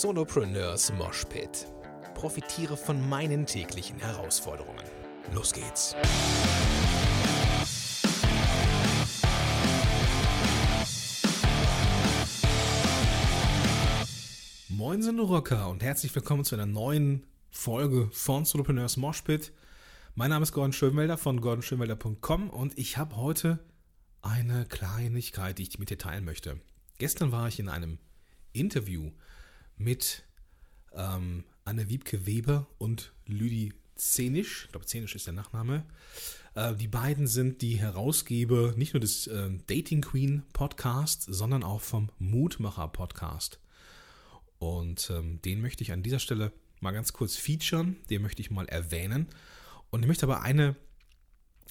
Solopreneurs Moshpit. Profitiere von meinen täglichen Herausforderungen. Los geht's. Moin sind Rocker und herzlich willkommen zu einer neuen Folge von Solopreneurs Moshpit. Mein Name ist Gordon Schönwelder von gordonschönwelder.com und ich habe heute eine Kleinigkeit, die ich mit dir teilen möchte. Gestern war ich in einem Interview mit ähm, Anne Wiebke Weber und Lüdi Zenisch. Ich glaube, Zenisch ist der Nachname. Äh, die beiden sind die Herausgeber nicht nur des äh, Dating Queen Podcasts, sondern auch vom Mutmacher Podcast. Und ähm, den möchte ich an dieser Stelle mal ganz kurz featuren, den möchte ich mal erwähnen. Und ich möchte aber eine,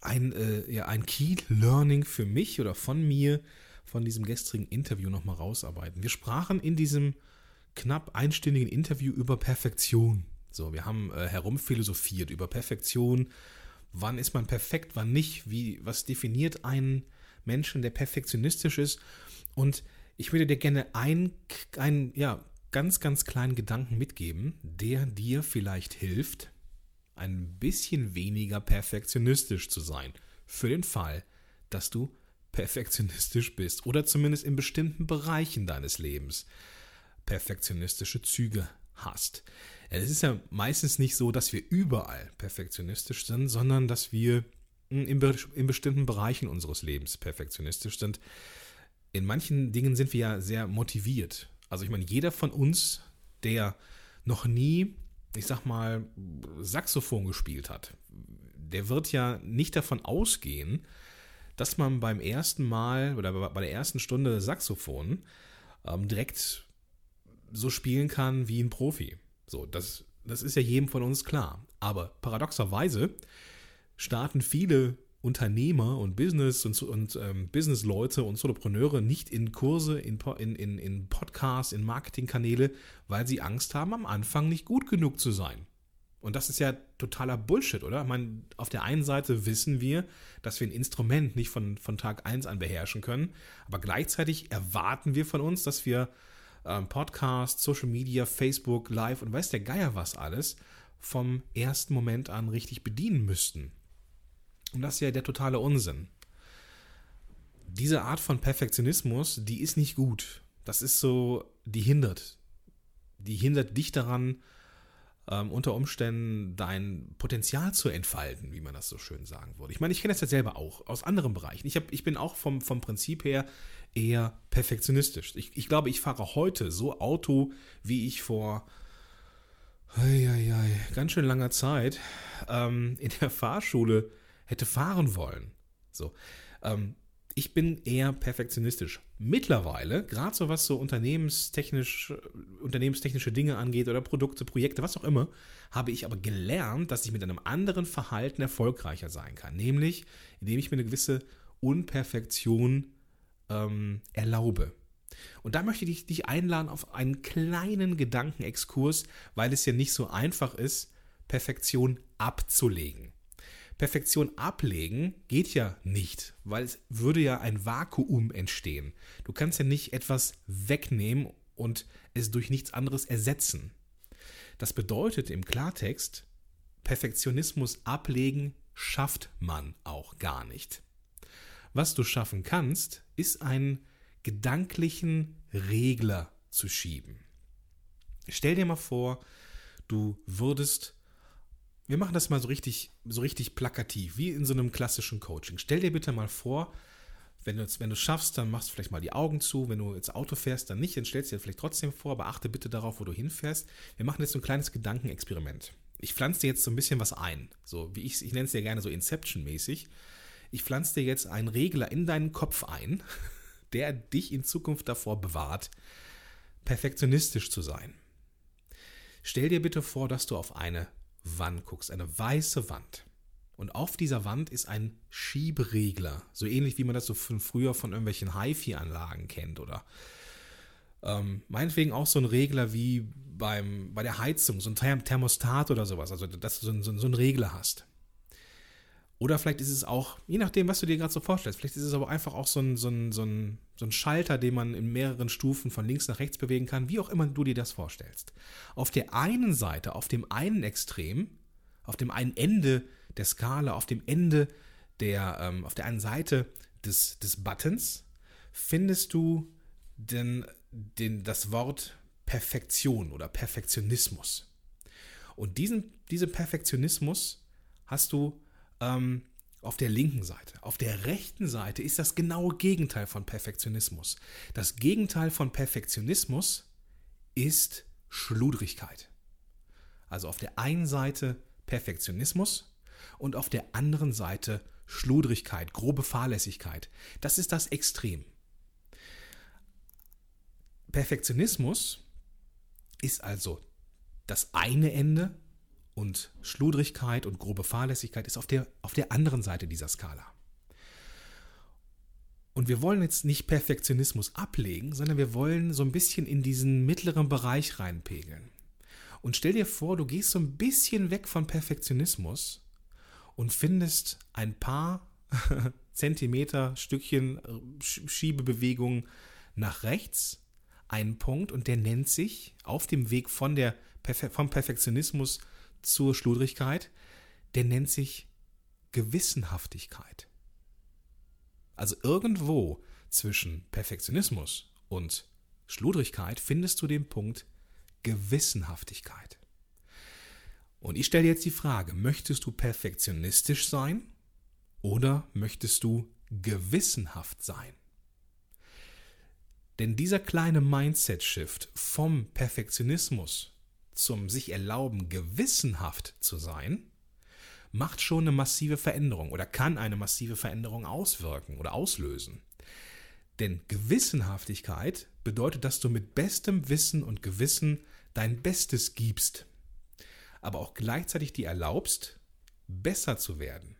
ein, äh, ja, ein Key Learning für mich oder von mir von diesem gestrigen Interview nochmal rausarbeiten. Wir sprachen in diesem knapp einstündigen Interview über Perfektion. So, wir haben äh, herumphilosophiert über Perfektion. Wann ist man perfekt, wann nicht? Wie, was definiert einen Menschen, der perfektionistisch ist? Und ich würde dir gerne einen, ja, ganz, ganz kleinen Gedanken mitgeben, der dir vielleicht hilft, ein bisschen weniger perfektionistisch zu sein. Für den Fall, dass du perfektionistisch bist oder zumindest in bestimmten Bereichen deines Lebens perfektionistische Züge hast. Es ist ja meistens nicht so, dass wir überall perfektionistisch sind, sondern dass wir in, in bestimmten Bereichen unseres Lebens perfektionistisch sind. In manchen Dingen sind wir ja sehr motiviert. Also ich meine, jeder von uns, der noch nie, ich sag mal, Saxophon gespielt hat, der wird ja nicht davon ausgehen, dass man beim ersten Mal oder bei der ersten Stunde Saxophon ähm, direkt so spielen kann wie ein Profi. So, das, das ist ja jedem von uns klar. Aber paradoxerweise starten viele Unternehmer und Business und, und ähm, Businessleute und Solopreneure nicht in Kurse, in, in, in, Podcasts, in Marketingkanäle, weil sie Angst haben, am Anfang nicht gut genug zu sein. Und das ist ja totaler Bullshit, oder? Ich meine, auf der einen Seite wissen wir, dass wir ein Instrument nicht von, von Tag 1 an beherrschen können, aber gleichzeitig erwarten wir von uns, dass wir ähm, Podcast, Social Media, Facebook, Live und weiß der Geier was alles vom ersten Moment an richtig bedienen müssten. Und das ist ja der totale Unsinn. Diese Art von Perfektionismus, die ist nicht gut. Das ist so, die hindert. Die hindert dich daran, ähm, unter Umständen dein Potenzial zu entfalten, wie man das so schön sagen würde. Ich meine, ich kenne das ja selber auch aus anderen Bereichen. Ich, hab, ich bin auch vom, vom Prinzip her eher perfektionistisch. Ich, ich glaube, ich fahre heute so Auto, wie ich vor ei, ei, ei, ganz schön langer Zeit ähm, in der Fahrschule hätte fahren wollen. So. Ähm, ich bin eher perfektionistisch. Mittlerweile, gerade so was so unternehmenstechnisch, unternehmenstechnische Dinge angeht oder Produkte, Projekte, was auch immer, habe ich aber gelernt, dass ich mit einem anderen Verhalten erfolgreicher sein kann. Nämlich, indem ich mir eine gewisse Unperfektion ähm, erlaube. Und da möchte ich dich einladen auf einen kleinen Gedankenexkurs, weil es ja nicht so einfach ist, Perfektion abzulegen. Perfektion ablegen geht ja nicht, weil es würde ja ein Vakuum entstehen. Du kannst ja nicht etwas wegnehmen und es durch nichts anderes ersetzen. Das bedeutet im Klartext, Perfektionismus ablegen schafft man auch gar nicht. Was du schaffen kannst, ist einen gedanklichen Regler zu schieben. Stell dir mal vor, du würdest wir machen das mal so richtig, so richtig plakativ, wie in so einem klassischen Coaching. Stell dir bitte mal vor, wenn du es wenn schaffst, dann machst du vielleicht mal die Augen zu. Wenn du jetzt Auto fährst, dann nicht, dann stellst du dir vielleicht trotzdem vor, aber achte bitte darauf, wo du hinfährst. Wir machen jetzt so ein kleines Gedankenexperiment. Ich pflanze dir jetzt so ein bisschen was ein. So wie ich, ich nenne es ja gerne so Inception-mäßig. Ich pflanze dir jetzt einen Regler in deinen Kopf ein, der dich in Zukunft davor bewahrt, perfektionistisch zu sein. Stell dir bitte vor, dass du auf eine Wand guckst, eine weiße Wand. Und auf dieser Wand ist ein Schieberegler, so ähnlich wie man das so von früher von irgendwelchen HiFi-Anlagen kennt oder ähm, meinetwegen auch so ein Regler wie beim, bei der Heizung, so ein Thermostat oder sowas, also dass du so, so, so einen Regler hast. Oder vielleicht ist es auch, je nachdem, was du dir gerade so vorstellst, vielleicht ist es aber einfach auch so ein, so, ein, so, ein, so ein Schalter, den man in mehreren Stufen von links nach rechts bewegen kann, wie auch immer du dir das vorstellst. Auf der einen Seite, auf dem einen Extrem, auf dem einen Ende der Skala, auf dem Ende der, ähm, auf der einen Seite des, des Buttons, findest du den, den, das Wort Perfektion oder Perfektionismus. Und diesen, diesen Perfektionismus hast du ähm, auf der linken Seite. Auf der rechten Seite ist das genaue Gegenteil von Perfektionismus. Das Gegenteil von Perfektionismus ist Schludrigkeit. Also auf der einen Seite Perfektionismus und auf der anderen Seite Schludrigkeit, grobe Fahrlässigkeit. Das ist das Extrem. Perfektionismus ist also das eine Ende und Schludrigkeit und grobe Fahrlässigkeit ist auf der, auf der anderen Seite dieser Skala. Und wir wollen jetzt nicht Perfektionismus ablegen, sondern wir wollen so ein bisschen in diesen mittleren Bereich reinpegeln. Und stell dir vor, du gehst so ein bisschen weg von Perfektionismus und findest ein paar Zentimeter, Stückchen äh, Schiebebewegungen nach rechts, einen Punkt und der nennt sich auf dem Weg von der, vom Perfektionismus zur Schludrigkeit, der nennt sich Gewissenhaftigkeit. Also irgendwo zwischen Perfektionismus und Schludrigkeit findest du den Punkt Gewissenhaftigkeit. Und ich stelle jetzt die Frage, möchtest du perfektionistisch sein oder möchtest du gewissenhaft sein? Denn dieser kleine Mindset-Shift vom Perfektionismus zum sich erlauben, gewissenhaft zu sein, macht schon eine massive Veränderung oder kann eine massive Veränderung auswirken oder auslösen. Denn Gewissenhaftigkeit bedeutet, dass du mit bestem Wissen und Gewissen dein Bestes gibst, aber auch gleichzeitig dir erlaubst, besser zu werden.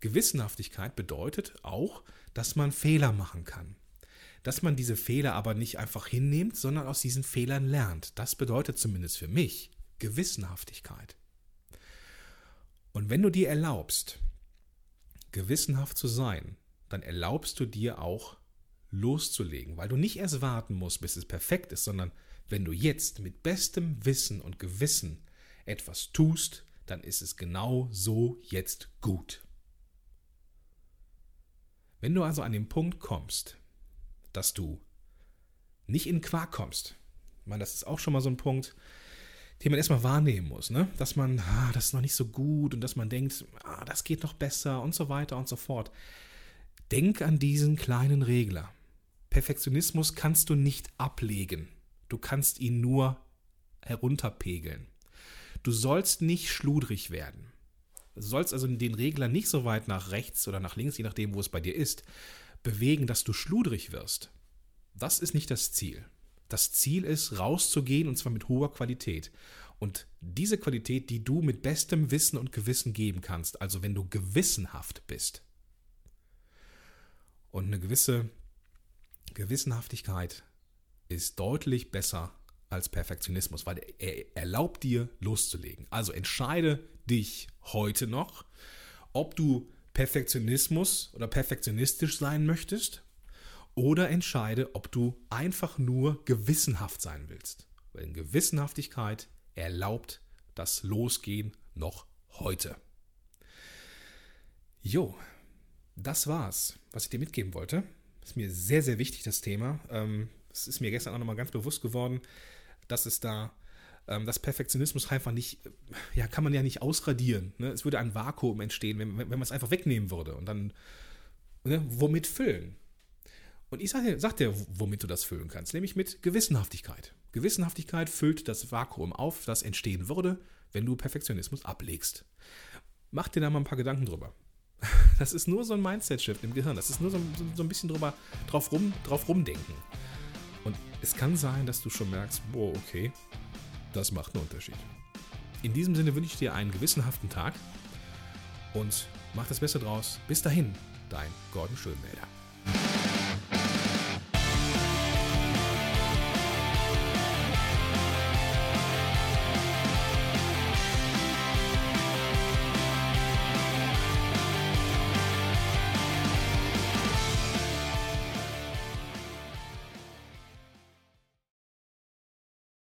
Gewissenhaftigkeit bedeutet auch, dass man Fehler machen kann dass man diese Fehler aber nicht einfach hinnimmt, sondern aus diesen Fehlern lernt. Das bedeutet zumindest für mich Gewissenhaftigkeit. Und wenn du dir erlaubst, gewissenhaft zu sein, dann erlaubst du dir auch loszulegen, weil du nicht erst warten musst, bis es perfekt ist, sondern wenn du jetzt mit bestem Wissen und Gewissen etwas tust, dann ist es genau so jetzt gut. Wenn du also an den Punkt kommst, dass du nicht in Quark kommst. Ich meine, das ist auch schon mal so ein Punkt, den man erstmal wahrnehmen muss, ne? Dass man, ah, das ist noch nicht so gut und dass man denkt, ah, das geht noch besser und so weiter und so fort. Denk an diesen kleinen Regler. Perfektionismus kannst du nicht ablegen. Du kannst ihn nur herunterpegeln. Du sollst nicht schludrig werden. Du sollst also den Regler nicht so weit nach rechts oder nach links, je nachdem, wo es bei dir ist, bewegen, dass du schludrig wirst. Das ist nicht das Ziel. Das Ziel ist, rauszugehen und zwar mit hoher Qualität. Und diese Qualität, die du mit bestem Wissen und Gewissen geben kannst, also wenn du gewissenhaft bist. Und eine gewisse Gewissenhaftigkeit ist deutlich besser als Perfektionismus, weil er erlaubt dir loszulegen. Also entscheide dich heute noch, ob du Perfektionismus oder perfektionistisch sein möchtest oder entscheide, ob du einfach nur gewissenhaft sein willst. Weil Gewissenhaftigkeit erlaubt das Losgehen noch heute. Jo, das war's, was ich dir mitgeben wollte. Ist mir sehr, sehr wichtig, das Thema. Ähm, es ist mir gestern auch nochmal ganz bewusst geworden, dass es da ähm, dass Perfektionismus einfach nicht, ja, kann man ja nicht ausradieren. Ne? Es würde ein Vakuum entstehen, wenn, wenn man es einfach wegnehmen würde und dann, ne, womit füllen? Und ich sage sag dir, womit du das füllen kannst, nämlich mit Gewissenhaftigkeit. Gewissenhaftigkeit füllt das Vakuum auf, das entstehen würde, wenn du Perfektionismus ablegst. Mach dir da mal ein paar Gedanken drüber. Das ist nur so ein Mindset-Shift im Gehirn. Das ist nur so, so, so ein bisschen drüber, drauf, rum, drauf rumdenken. Und es kann sein, dass du schon merkst, boah, okay, das macht einen Unterschied. In diesem Sinne wünsche ich dir einen gewissenhaften Tag und mach das Beste draus. Bis dahin, dein Gordon Schönmelder.